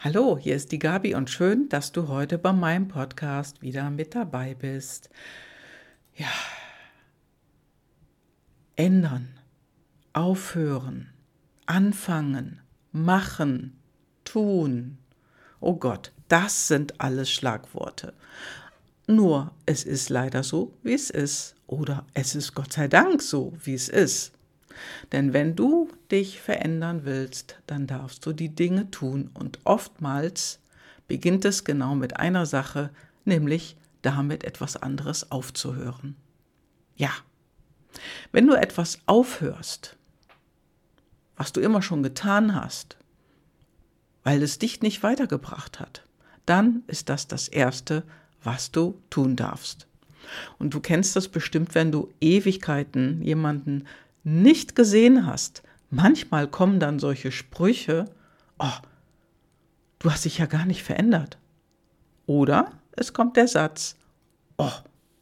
Hallo, hier ist die Gabi und schön, dass du heute bei meinem Podcast wieder mit dabei bist. Ja, ändern, aufhören, anfangen, machen, tun. Oh Gott, das sind alles Schlagworte. Nur, es ist leider so, wie es ist. Oder es ist Gott sei Dank so, wie es ist. Denn wenn du dich verändern willst, dann darfst du die Dinge tun. Und oftmals beginnt es genau mit einer Sache, nämlich damit etwas anderes aufzuhören. Ja, wenn du etwas aufhörst, was du immer schon getan hast, weil es dich nicht weitergebracht hat, dann ist das das Erste, was du tun darfst. Und du kennst das bestimmt, wenn du Ewigkeiten jemanden nicht gesehen hast, manchmal kommen dann solche Sprüche, oh, du hast dich ja gar nicht verändert. Oder es kommt der Satz, oh,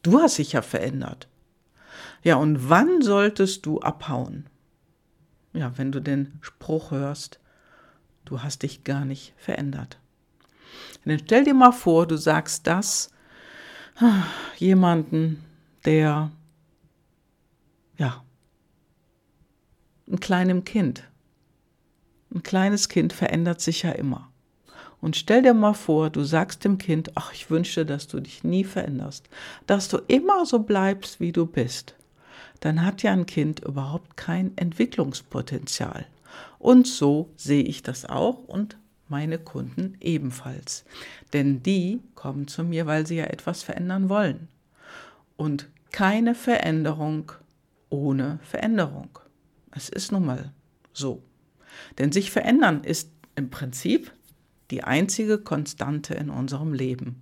du hast dich ja verändert. Ja, und wann solltest du abhauen? Ja, wenn du den Spruch hörst, du hast dich gar nicht verändert. dann stell dir mal vor, du sagst das ah, jemanden, der ja ein kleinem Kind. Ein kleines Kind verändert sich ja immer. Und stell dir mal vor, du sagst dem Kind, ach, ich wünsche, dass du dich nie veränderst, dass du immer so bleibst, wie du bist. Dann hat ja ein Kind überhaupt kein Entwicklungspotenzial. Und so sehe ich das auch und meine Kunden ebenfalls. Denn die kommen zu mir, weil sie ja etwas verändern wollen. Und keine Veränderung ohne Veränderung. Es ist nun mal so. Denn sich verändern ist im Prinzip die einzige Konstante in unserem Leben.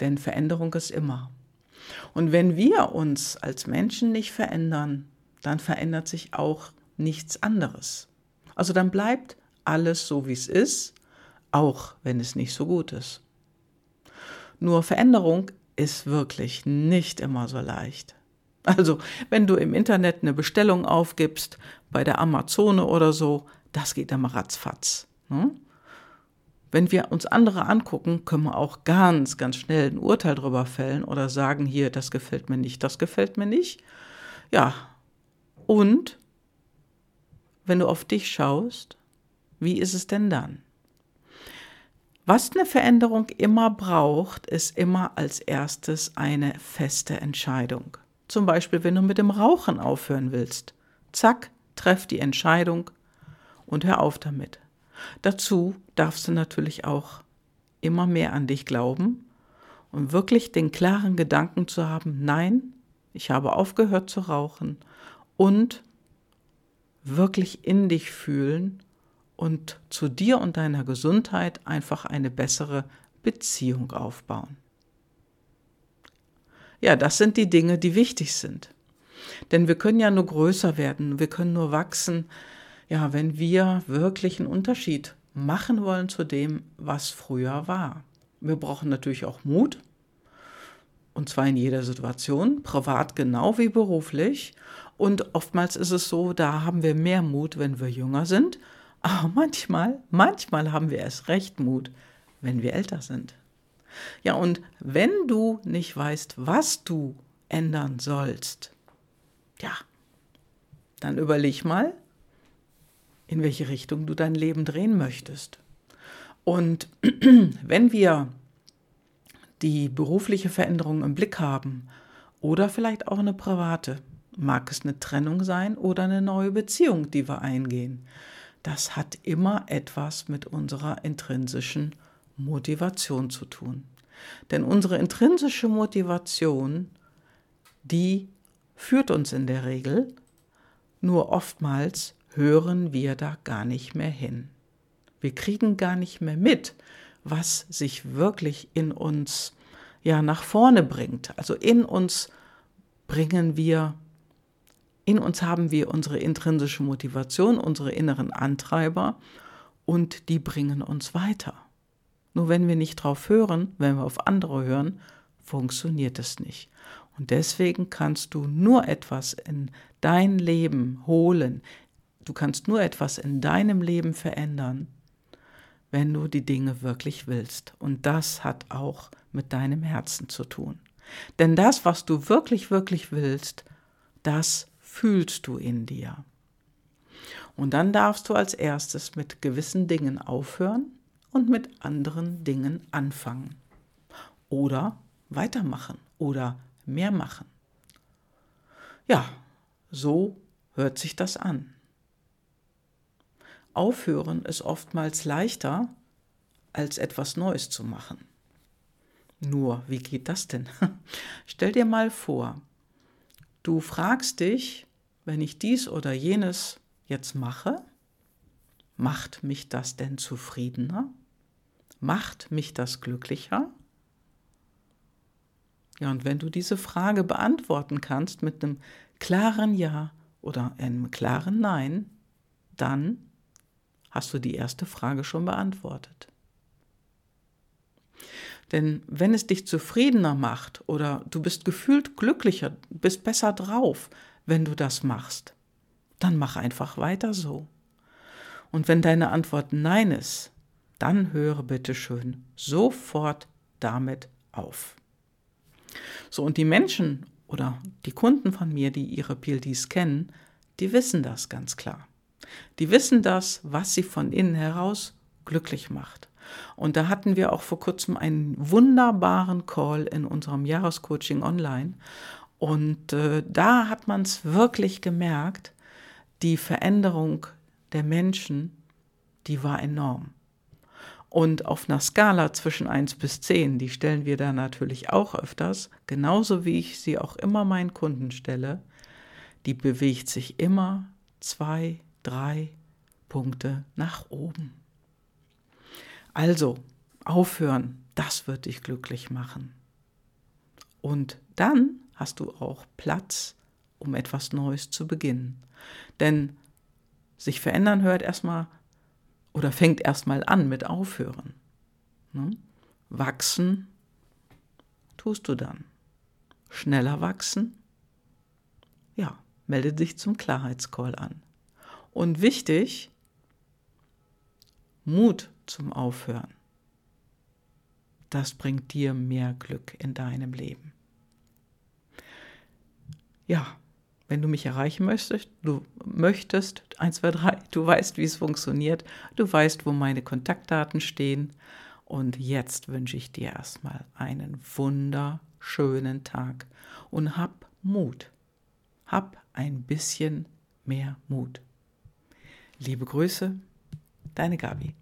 Denn Veränderung ist immer. Und wenn wir uns als Menschen nicht verändern, dann verändert sich auch nichts anderes. Also dann bleibt alles so, wie es ist, auch wenn es nicht so gut ist. Nur Veränderung ist wirklich nicht immer so leicht. Also, wenn du im Internet eine Bestellung aufgibst, bei der Amazone oder so, das geht immer ratzfatz. Ne? Wenn wir uns andere angucken, können wir auch ganz, ganz schnell ein Urteil darüber fällen oder sagen, hier, das gefällt mir nicht, das gefällt mir nicht. Ja, und wenn du auf dich schaust, wie ist es denn dann? Was eine Veränderung immer braucht, ist immer als erstes eine feste Entscheidung. Zum Beispiel, wenn du mit dem Rauchen aufhören willst. Zack, treff die Entscheidung und hör auf damit. Dazu darfst du natürlich auch immer mehr an dich glauben und wirklich den klaren Gedanken zu haben, nein, ich habe aufgehört zu rauchen und wirklich in dich fühlen und zu dir und deiner Gesundheit einfach eine bessere Beziehung aufbauen. Ja, das sind die Dinge, die wichtig sind. Denn wir können ja nur größer werden, wir können nur wachsen, ja, wenn wir wirklich einen Unterschied machen wollen zu dem, was früher war. Wir brauchen natürlich auch Mut, und zwar in jeder Situation, privat genau wie beruflich. Und oftmals ist es so, da haben wir mehr Mut, wenn wir jünger sind. Aber manchmal, manchmal haben wir erst recht Mut, wenn wir älter sind. Ja, und wenn du nicht weißt, was du ändern sollst, ja, dann überleg mal, in welche Richtung du dein Leben drehen möchtest. Und wenn wir die berufliche Veränderung im Blick haben oder vielleicht auch eine private, mag es eine Trennung sein oder eine neue Beziehung, die wir eingehen, das hat immer etwas mit unserer intrinsischen Motivation zu tun. Denn unsere intrinsische Motivation, die führt uns in der Regel, nur oftmals hören wir da gar nicht mehr hin. Wir kriegen gar nicht mehr mit, was sich wirklich in uns ja nach vorne bringt. Also in uns bringen wir in uns haben wir unsere intrinsische Motivation, unsere inneren Antreiber und die bringen uns weiter. Nur wenn wir nicht drauf hören, wenn wir auf andere hören, funktioniert es nicht. Und deswegen kannst du nur etwas in dein Leben holen. Du kannst nur etwas in deinem Leben verändern, wenn du die Dinge wirklich willst. Und das hat auch mit deinem Herzen zu tun. Denn das, was du wirklich, wirklich willst, das fühlst du in dir. Und dann darfst du als erstes mit gewissen Dingen aufhören und mit anderen Dingen anfangen. Oder weitermachen oder mehr machen. Ja, so hört sich das an. Aufhören ist oftmals leichter, als etwas Neues zu machen. Nur, wie geht das denn? Stell dir mal vor, du fragst dich, wenn ich dies oder jenes jetzt mache, macht mich das denn zufriedener? Macht mich das glücklicher? Ja, und wenn du diese Frage beantworten kannst mit einem klaren Ja oder einem klaren Nein, dann hast du die erste Frage schon beantwortet. Denn wenn es dich zufriedener macht oder du bist gefühlt glücklicher, bist besser drauf, wenn du das machst, dann mach einfach weiter so. Und wenn deine Antwort Nein ist, dann höre bitte schön sofort damit auf. So, und die Menschen oder die Kunden von mir, die ihre PLDs kennen, die wissen das ganz klar. Die wissen das, was sie von innen heraus glücklich macht. Und da hatten wir auch vor kurzem einen wunderbaren Call in unserem Jahrescoaching online. Und äh, da hat man es wirklich gemerkt, die Veränderung der Menschen, die war enorm. Und auf einer Skala zwischen 1 bis 10, die stellen wir da natürlich auch öfters, genauso wie ich sie auch immer meinen Kunden stelle, die bewegt sich immer zwei, drei Punkte nach oben. Also, aufhören, das wird dich glücklich machen. Und dann hast du auch Platz, um etwas Neues zu beginnen. Denn sich verändern hört erstmal oder fängt erstmal an mit Aufhören. Ne? Wachsen tust du dann. Schneller wachsen? Ja, melde dich zum Klarheitscall an. Und wichtig, Mut zum Aufhören. Das bringt dir mehr Glück in deinem Leben. Ja, wenn du mich erreichen möchtest, du möchtest, 1, 2, 3, du weißt, wie es funktioniert, du weißt, wo meine Kontaktdaten stehen. Und jetzt wünsche ich dir erstmal einen wunderschönen Tag und hab Mut. Hab ein bisschen mehr Mut. Liebe Grüße, deine Gabi.